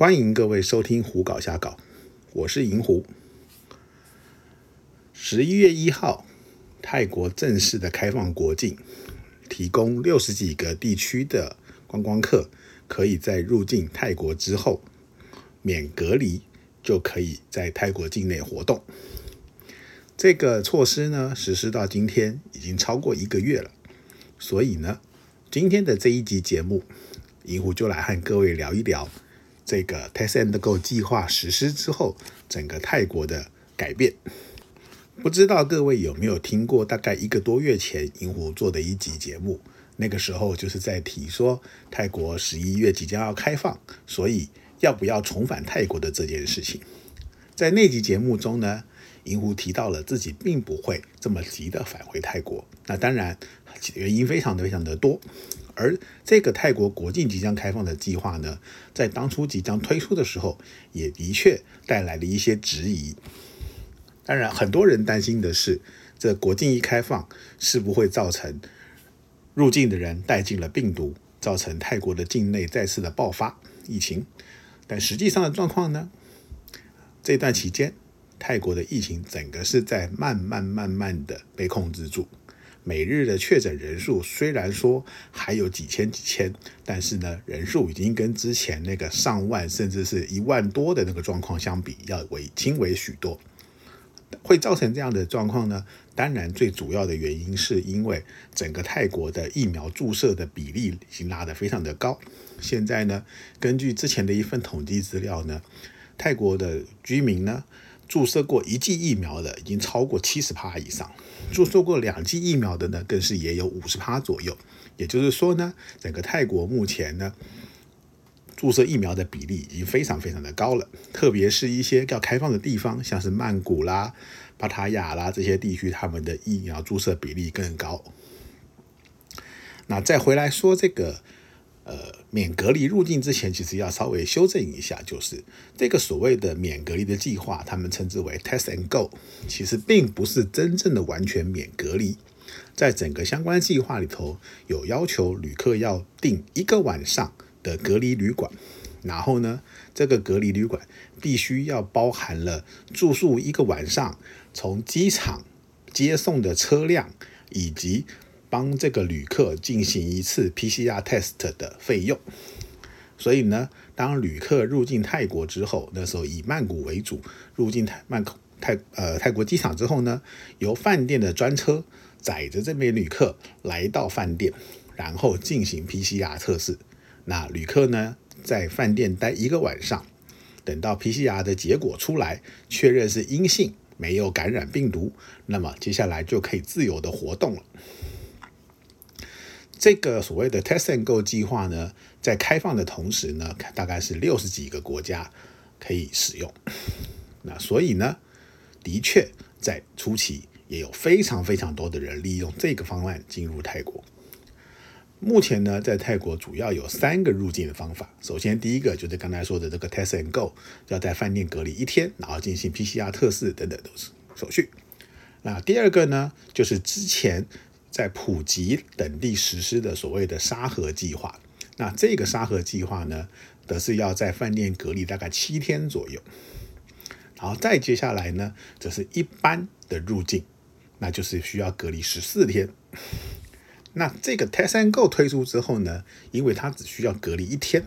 欢迎各位收听《胡搞瞎搞》，我是银狐。十一月一号，泰国正式的开放国境，提供六十几个地区的观光客可以在入境泰国之后免隔离，就可以在泰国境内活动。这个措施呢，实施到今天已经超过一个月了，所以呢，今天的这一集节目，银狐就来和各位聊一聊这个 Test and Go 计划实施之后，整个泰国的改变。不知道各位有没有听过？大概一个多月前，银狐做的一集节目，那个时候就是在提说泰国十一月即将要开放，所以要不要重返泰国的这件事情。在那集节目中呢，银狐提到了自己并不会这么急的返回泰国。那当然原因非常的非常的多，而这个泰国国境即将开放的计划呢，在当初即将推出的时候，也的确带来了一些质疑。当然，很多人担心的是，这国境一开放，是不会造成入境的人带进了病毒，造成泰国的境内再次的爆发疫情。但实际上的状况呢？这段期间，泰国的疫情整个是在慢慢慢慢的被控制住。每日的确诊人数虽然说还有几千几千，但是呢，人数已经跟之前那个上万甚至是一万多的那个状况相比，要为轻微许多。会造成这样的状况呢？当然，最主要的原因是因为整个泰国的疫苗注射的比例已经拉得非常的高。现在呢，根据之前的一份统计资料呢，泰国的居民呢，注射过一剂疫苗的已经超过七十趴以上，注射过两剂疫苗的呢，更是也有五十趴左右。也就是说呢，整个泰国目前呢。注射疫苗的比例已经非常非常的高了，特别是一些要开放的地方，像是曼谷啦、巴塔雅啦这些地区，他们的疫苗注射比例更高。那再回来说这个呃免隔离入境之前，其实要稍微修正一下，就是这个所谓的免隔离的计划，他们称之为 Test and Go，其实并不是真正的完全免隔离，在整个相关计划里头有要求旅客要订一个晚上。的隔离旅馆，然后呢，这个隔离旅馆必须要包含了住宿一个晚上，从机场接送的车辆，以及帮这个旅客进行一次 PCR test 的费用。所以呢，当旅客入境泰国之后，那时候以曼谷为主，入境泰曼泰呃泰国机场之后呢，由饭店的专车载着这名旅客来到饭店，然后进行 PCR 测试。那旅客呢，在饭店待一个晚上，等到 PCR 的结果出来，确认是阴性，没有感染病毒，那么接下来就可以自由的活动了。这个所谓的 Test and Go 计划呢，在开放的同时呢，大概是六十几个国家可以使用。那所以呢，的确在初期也有非常非常多的人利用这个方案进入泰国。目前呢，在泰国主要有三个入境的方法。首先，第一个就是刚才说的这个 Test and Go，要在饭店隔离一天，然后进行 PCR 测试等等都是手续。那第二个呢，就是之前在普吉等地实施的所谓的沙盒计划。那这个沙盒计划呢，则是要在饭店隔离大概七天左右。然后再接下来呢，则是一般的入境，那就是需要隔离十四天。那这个 Test and Go 推出之后呢，因为它只需要隔离一天，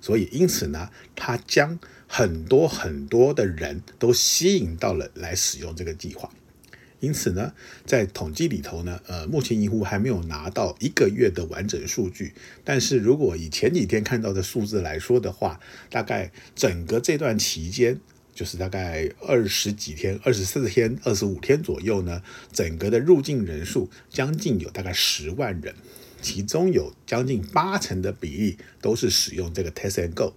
所以因此呢，它将很多很多的人都吸引到了来使用这个计划。因此呢，在统计里头呢，呃，目前银户还没有拿到一个月的完整数据，但是如果以前几天看到的数字来说的话，大概整个这段期间。就是大概二十几天、二十四天、二十五天左右呢，整个的入境人数将近有大概十万人，其中有将近八成的比例都是使用这个 Test and Go。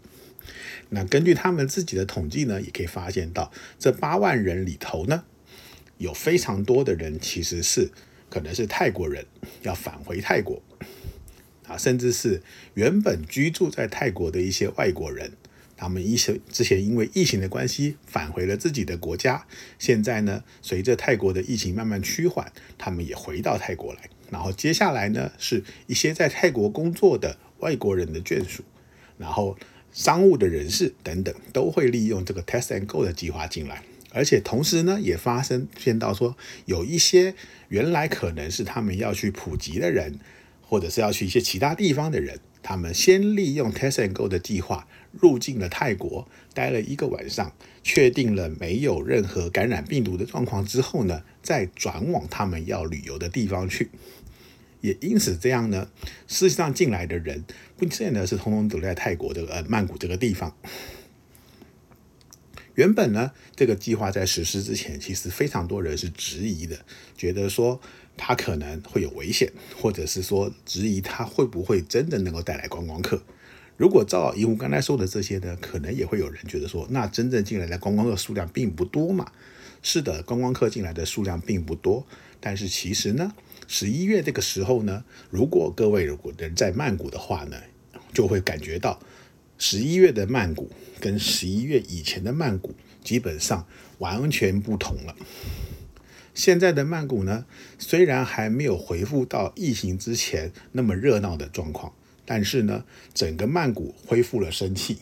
那根据他们自己的统计呢，也可以发现到这八万人里头呢，有非常多的人其实是可能是泰国人要返回泰国啊，甚至是原本居住在泰国的一些外国人。他们一些之前因为疫情的关系返回了自己的国家，现在呢，随着泰国的疫情慢慢趋缓，他们也回到泰国来。然后接下来呢，是一些在泰国工作的外国人的眷属，然后商务的人士等等，都会利用这个 Test and Go 的计划进来。而且同时呢，也发生见到说，有一些原来可能是他们要去普及的人，或者是要去一些其他地方的人，他们先利用 Test and Go 的计划入境了泰国，待了一个晚上，确定了没有任何感染病毒的状况之后呢，再转往他们要旅游的地方去。也因此这样呢，事实上进来的人不见得是通通都在泰国这个呃曼谷这个地方。原本呢，这个计划在实施之前，其实非常多人是质疑的，觉得说它可能会有危险，或者是说质疑它会不会真的能够带来观光客。如果照银狐刚才说的这些呢，可能也会有人觉得说，那真正进来的观光客数量并不多嘛？是的，观光客进来的数量并不多，但是其实呢，十一月这个时候呢，如果各位如果人在曼谷的话呢，就会感觉到。十一月的曼谷跟十一月以前的曼谷基本上完全不同了。现在的曼谷呢，虽然还没有恢复到疫情之前那么热闹的状况，但是呢，整个曼谷恢复了生气，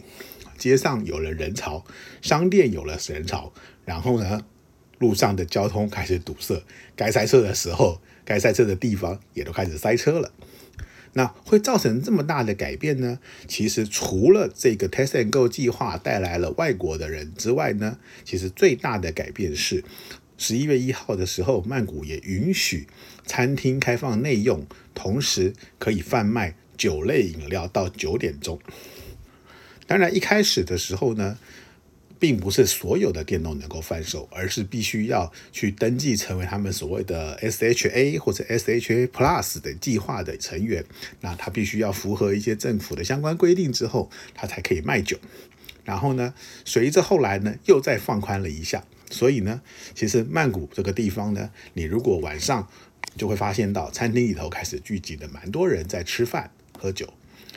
街上有了人潮，商店有了人潮，然后呢，路上的交通开始堵塞，该塞车的时候，该塞车的地方也都开始塞车了。那会造成这么大的改变呢？其实除了这个 Test and Go 计划带来了外国的人之外呢，其实最大的改变是十一月一号的时候，曼谷也允许餐厅开放内用，同时可以贩卖酒类饮料到九点钟。当然，一开始的时候呢。并不是所有的店都能够贩售，而是必须要去登记成为他们所谓的 SHA 或者 SHA Plus 的计划的成员。那他必须要符合一些政府的相关规定之后，他才可以卖酒。然后呢，随着后来呢又再放宽了一下，所以呢，其实曼谷这个地方呢，你如果晚上就会发现到餐厅里头开始聚集的蛮多人在吃饭喝酒。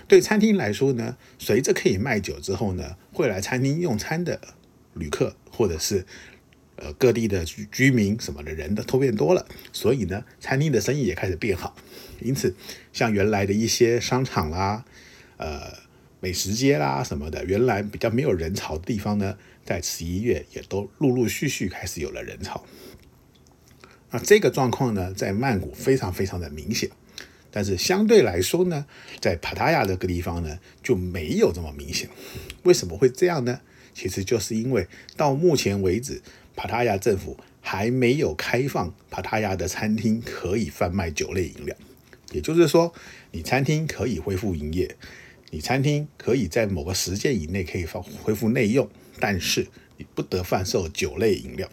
对餐厅来说呢，随着可以卖酒之后呢，会来餐厅用餐的旅客或者是呃各地的居居民什么的人的都变多了，所以呢，餐厅的生意也开始变好。因此，像原来的一些商场啦、呃美食街啦什么的，原来比较没有人潮的地方呢，在十一月也都陆陆续续开始有了人潮。那这个状况呢，在曼谷非常非常的明显。但是相对来说呢，在帕塔亚这个地方呢就没有这么明显。为什么会这样呢？其实就是因为到目前为止，帕塔亚政府还没有开放帕塔亚的餐厅可以贩卖酒类饮料。也就是说，你餐厅可以恢复营业，你餐厅可以在某个时间以内可以放恢复内用，但是你不得贩售酒类饮料。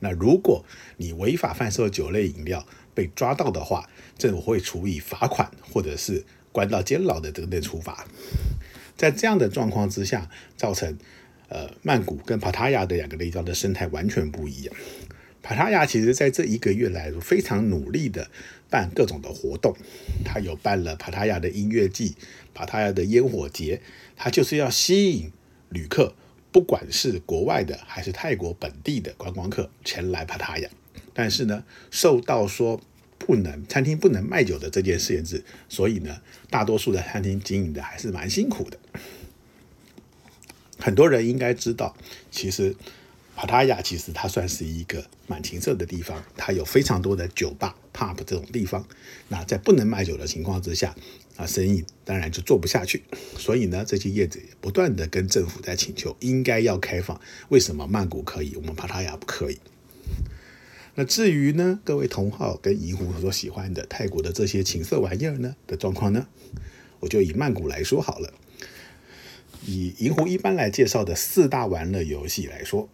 那如果你违法贩售酒类饮料被抓到的话，政府会处以罚款，或者是关到监牢的等等处罚。在这样的状况之下，造成呃曼谷跟帕塔亚的两个地方的生态完全不一样。帕塔亚其实在这一个月来非常努力的办各种的活动，他有办了帕塔亚的音乐季、帕塔亚的烟火节，他就是要吸引旅客，不管是国外的还是泰国本地的观光客前来帕塔亚。但是呢，受到说。不能餐厅不能卖酒的这件事限制，所以呢，大多数的餐厅经营的还是蛮辛苦的。很多人应该知道，其实帕塔亚其实它算是一个蛮情色的地方，它有非常多的酒吧、pub 这种地方。那在不能卖酒的情况之下，啊，生意当然就做不下去。所以呢，这些业者不断的跟政府在请求，应该要开放。为什么曼谷可以，我们帕塔亚不可以？那至于呢，各位同好跟银狐所喜欢的泰国的这些情色玩意儿呢的状况呢，我就以曼谷来说好了。以银狐一般来介绍的四大玩乐游戏来说，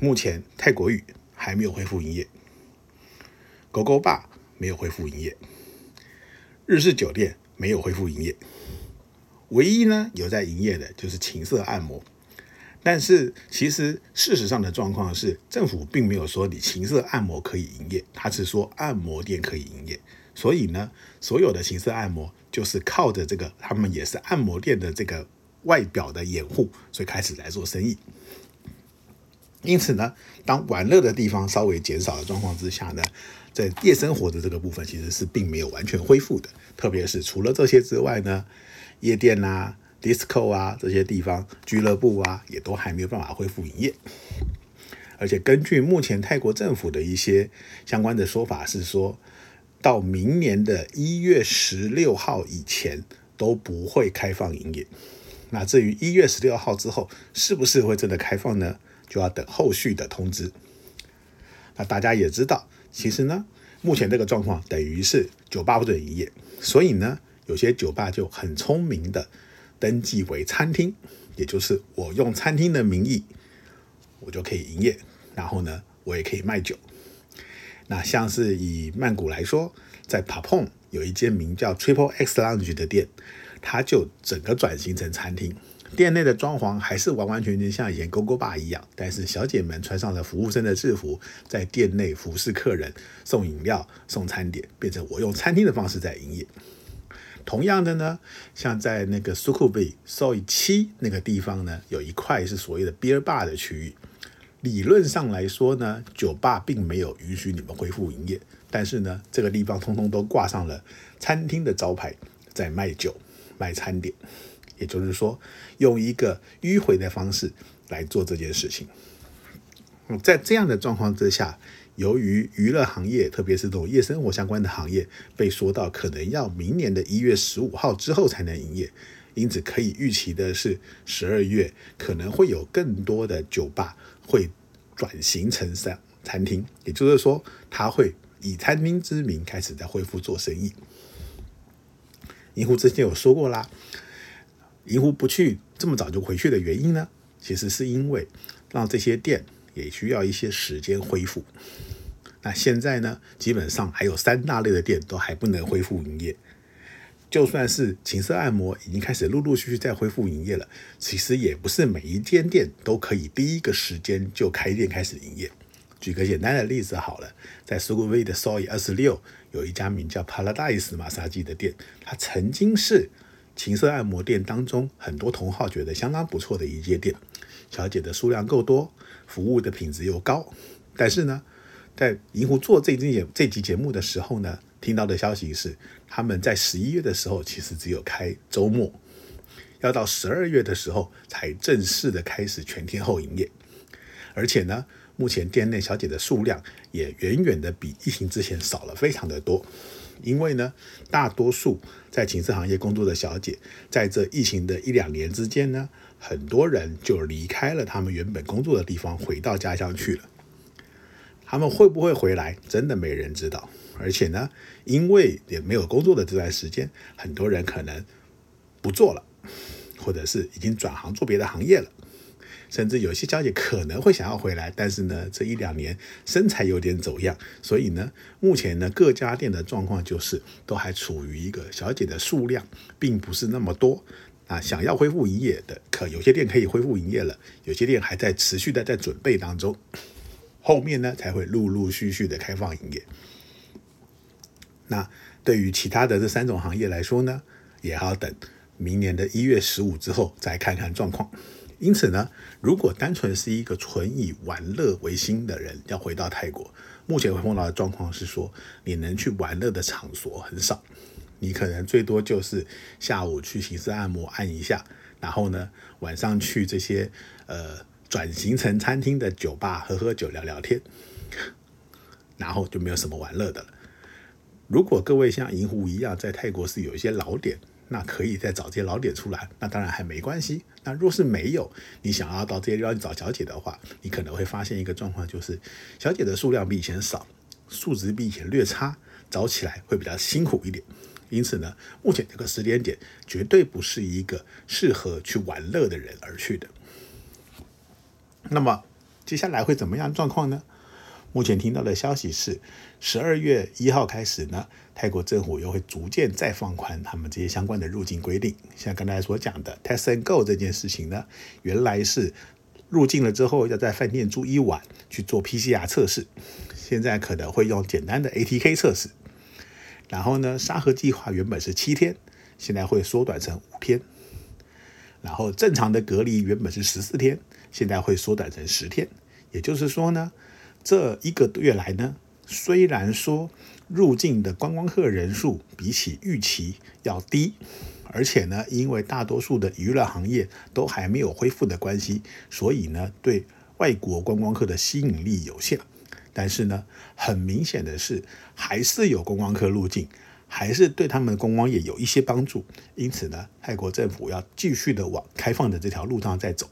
目前泰国语还没有恢复营业，狗狗吧没有恢复营业，日式酒店没有恢复营业，唯一呢有在营业的就是情色按摩。但是，其实事实上的状况是，政府并没有说你情色按摩可以营业，他是说按摩店可以营业。所以呢，所有的情色按摩就是靠着这个，他们也是按摩店的这个外表的掩护，所以开始来做生意。因此呢，当玩乐的地方稍微减少的状况之下呢，在夜生活的这个部分其实是并没有完全恢复的。特别是除了这些之外呢，夜店啦。Disco 啊这些地方俱乐部啊，也都还没有办法恢复营业。而且根据目前泰国政府的一些相关的说法，是说到明年的一月十六号以前都不会开放营业。那至于一月十六号之后是不是会真的开放呢？就要等后续的通知。那大家也知道，其实呢，目前这个状况等于是酒吧不准营业，所以呢，有些酒吧就很聪明的登记为餐厅，也就是我用餐厅的名义，我就可以营业，然后呢，我也可以卖酒。那像是以曼谷来说，在 Papon 有一间名叫 Triple X Lounge 的店，它就整个转型成餐厅。店内的装潢还是完完全全像以前勾勾爸一样，但是小姐们穿上了服务生的制服，在店内服侍客人、送饮料、送餐点，变成我用餐厅的方式在营业。同样的呢，像在那个 Sukhumvit Soi 七那个地方呢，有一块是所谓的 Beer Bar 的区域。理论上来说呢，酒吧并没有允许你们恢复营业，但是呢，这个地方通通都挂上了餐厅的招牌，在卖酒、卖餐点。也就是说，用一个迂回的方式来做这件事情。在这样的状况之下，由于娱乐行业，特别是这种夜生活相关的行业，被说到可能要明年的一月十五号之后才能营业，因此可以预期的是，十二月可能会有更多的酒吧会转型成餐餐厅。也就是说，他会以餐厅之名开始在恢复做生意。银湖之前有说过啦。银湖不去这么早就回去的原因呢？其实是因为让这些店也需要一些时间恢复。那现在呢，基本上还有三大类的店都还不能恢复营业。就算是情色按摩已经开始陆陆续续在恢复营业了，其实也不是每一间店都可以第一个时间就开店开始营业。举个简单的例子好了，在苏格威的 Soy 二十六有一家名叫 Paradise 马杀鸡的店，它曾经是。情色按摩店当中，很多同好觉得相当不错的一间店，小姐的数量够多，服务的品质又高。但是呢，在银湖做这期节这集节目的时候呢，听到的消息是，他们在十一月的时候其实只有开周末，要到十二月的时候才正式的开始全天候营业。而且呢，目前店内小姐的数量也远远的比疫情之前少了非常的多。因为呢，大多数在寝室行业工作的小姐，在这疫情的一两年之间呢，很多人就离开了他们原本工作的地方，回到家乡去了。他们会不会回来，真的没人知道。而且呢，因为也没有工作的这段时间，很多人可能不做了，或者是已经转行做别的行业了。甚至有些小姐可能会想要回来，但是呢，这一两年身材有点走样，所以呢，目前呢各家店的状况就是都还处于一个小姐的数量并不是那么多啊。想要恢复营业的，可有些店可以恢复营业了，有些店还在持续的在准备当中，后面呢才会陆陆续续的开放营业。那对于其他的这三种行业来说呢，也要等明年的一月十五之后再看看状况。因此呢，如果单纯是一个纯以玩乐为心的人要回到泰国，目前会碰到的状况是说，你能去玩乐的场所很少，你可能最多就是下午去形式按摩按一下，然后呢晚上去这些呃转型成餐厅的酒吧喝喝酒聊聊天，然后就没有什么玩乐的了。如果各位像银湖一样在泰国是有一些老点。那可以再找这些老点出来，那当然还没关系。那若是没有，你想要到这些地方找小姐的话，你可能会发现一个状况，就是小姐的数量比以前少，素质比以前略差，找起来会比较辛苦一点。因此呢，目前这个时间点绝对不是一个适合去玩乐的人而去的。那么接下来会怎么样状况呢？目前听到的消息是，十二月一号开始呢，泰国政府又会逐渐再放宽他们这些相关的入境规定。像刚才所讲的 Test and Go 这件事情呢，原来是入境了之后要在饭店住一晚去做 PCR 测试，现在可能会用简单的 ATK 测试。然后呢，沙盒计划原本是七天，现在会缩短成五天。然后正常的隔离原本是十四天，现在会缩短成十天。也就是说呢。这一个月来呢，虽然说入境的观光客人数比起预期要低，而且呢，因为大多数的娱乐行业都还没有恢复的关系，所以呢，对外国观光客的吸引力有限。但是呢，很明显的是，还是有观光客入境，还是对他们的观光业有一些帮助。因此呢，泰国政府要继续的往开放的这条路上在走。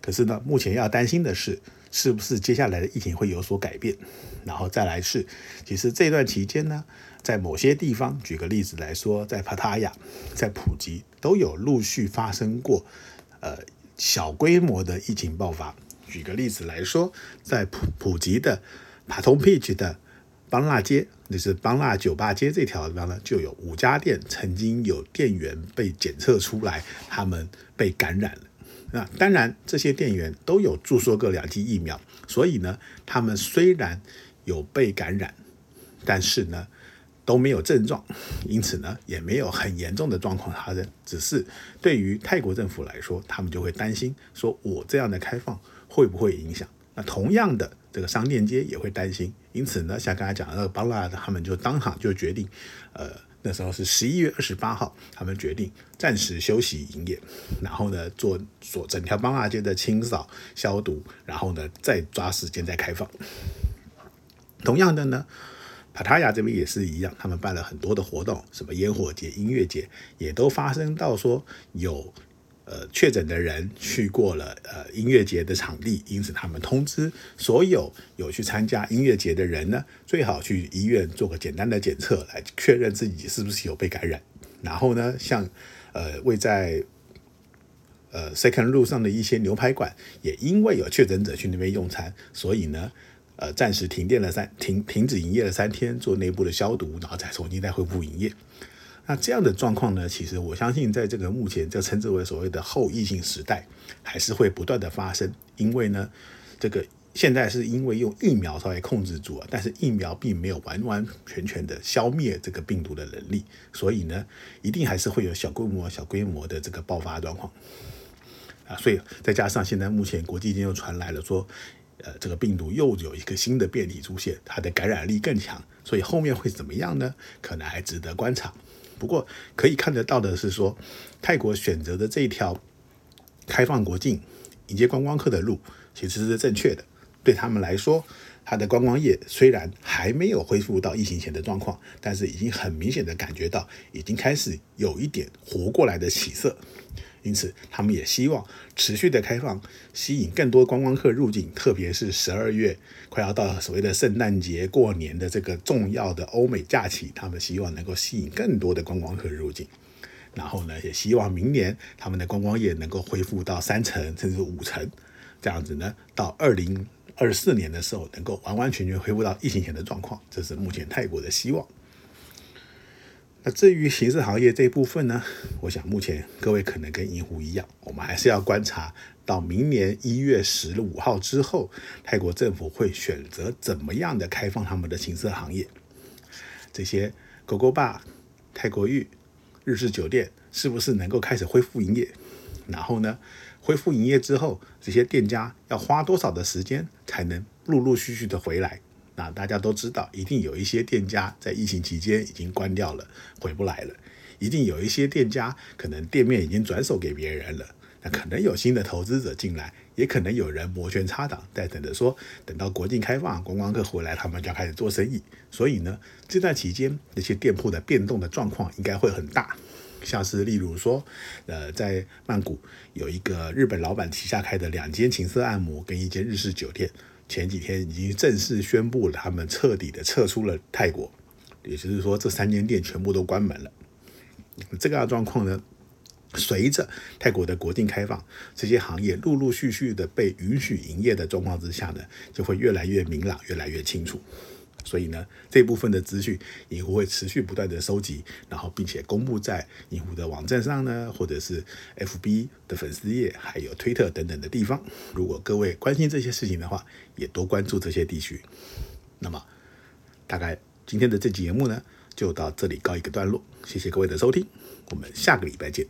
可是呢，目前要担心的是，是不是接下来的疫情会有所改变？然后再来是，其实这段期间呢，在某些地方，举个例子来说，在帕塔亚、在普吉都有陆续发生过，呃，小规模的疫情爆发。举个例子来说，在普普吉的帕通 Peach 的邦纳街，就是邦纳酒吧街这条地方呢，就有五家店曾经有店员被检测出来，他们被感染了。那当然，这些店员都有注射过两剂疫苗，所以呢，他们虽然有被感染，但是呢都没有症状，因此呢也没有很严重的状况发生。只是对于泰国政府来说，他们就会担心，说我这样的开放会不会影响？那同样的，这个商店街也会担心。因此呢，像刚才讲的那个邦拉，他们就当场就决定，呃。那时候是十一月二十八号，他们决定暂时休息营业，然后呢做做整条邦纳街的清扫消毒，然后呢再抓时间再开放。同样的呢，帕塔亚这边也是一样，他们办了很多的活动，什么烟火节、音乐节，也都发生到说有。呃，确诊的人去过了呃音乐节的场地，因此他们通知所有有去参加音乐节的人呢，最好去医院做个简单的检测，来确认自己是不是有被感染。然后呢，像呃位在呃 Second 路上的一些牛排馆，也因为有确诊者去那边用餐，所以呢，呃暂时停电了三停停止营业了三天，做内部的消毒，然后再重新再恢复营业。那这样的状况呢？其实我相信，在这个目前就称之为所谓的后疫情时代，还是会不断的发生。因为呢，这个现在是因为用疫苗稍微控制住啊，但是疫苗并没有完完全全的消灭这个病毒的能力，所以呢，一定还是会有小规模、小规模的这个爆发状况啊。所以再加上现在目前国际间又传来了说，呃，这个病毒又有一个新的变体出现，它的感染力更强，所以后面会怎么样呢？可能还值得观察。不过可以看得到的是，说泰国选择的这一条开放国境、迎接观光客的路，其实是正确的。对他们来说，它的观光业虽然还没有恢复到疫情前的状况，但是已经很明显的感觉到，已经开始有一点活过来的起色。因此，他们也希望持续的开放，吸引更多观光客入境，特别是十二月快要到所谓的圣诞节、过年的这个重要的欧美假期，他们希望能够吸引更多的观光客入境。然后呢，也希望明年他们的观光业能够恢复到三成甚至五成，这样子呢，到二零二四年的时候，能够完完全全恢复到疫情前的状况。这是目前泰国的希望。那至于形式行业这一部分呢，我想目前各位可能跟银湖一样，我们还是要观察到明年一月十五号之后，泰国政府会选择怎么样的开放他们的行色行业。这些狗狗吧、泰国浴、日式酒店是不是能够开始恢复营业？然后呢，恢复营业之后，这些店家要花多少的时间才能陆陆续续的回来？那大家都知道，一定有一些店家在疫情期间已经关掉了，回不来了；一定有一些店家可能店面已经转手给别人了。那可能有新的投资者进来，也可能有人摩拳擦掌，在等着说，等到国境开放，观光客回来，他们就要开始做生意。所以呢，这段期间那些店铺的变动的状况应该会很大。像是例如说，呃，在曼谷有一个日本老板旗下开的两间情色按摩跟一间日式酒店。前几天已经正式宣布了，他们彻底的撤出了泰国，也就是说，这三间店全部都关门了。这个状况呢，随着泰国的国境开放，这些行业陆陆续续的被允许营业的状况之下呢，就会越来越明朗，越来越清楚。所以呢，这部分的资讯，银狐会持续不断的收集，然后并且公布在银湖的网站上呢，或者是 FB 的粉丝页，还有推特等等的地方。如果各位关心这些事情的话，也多关注这些地区。那么，大概今天的这期节目呢，就到这里告一个段落。谢谢各位的收听，我们下个礼拜见。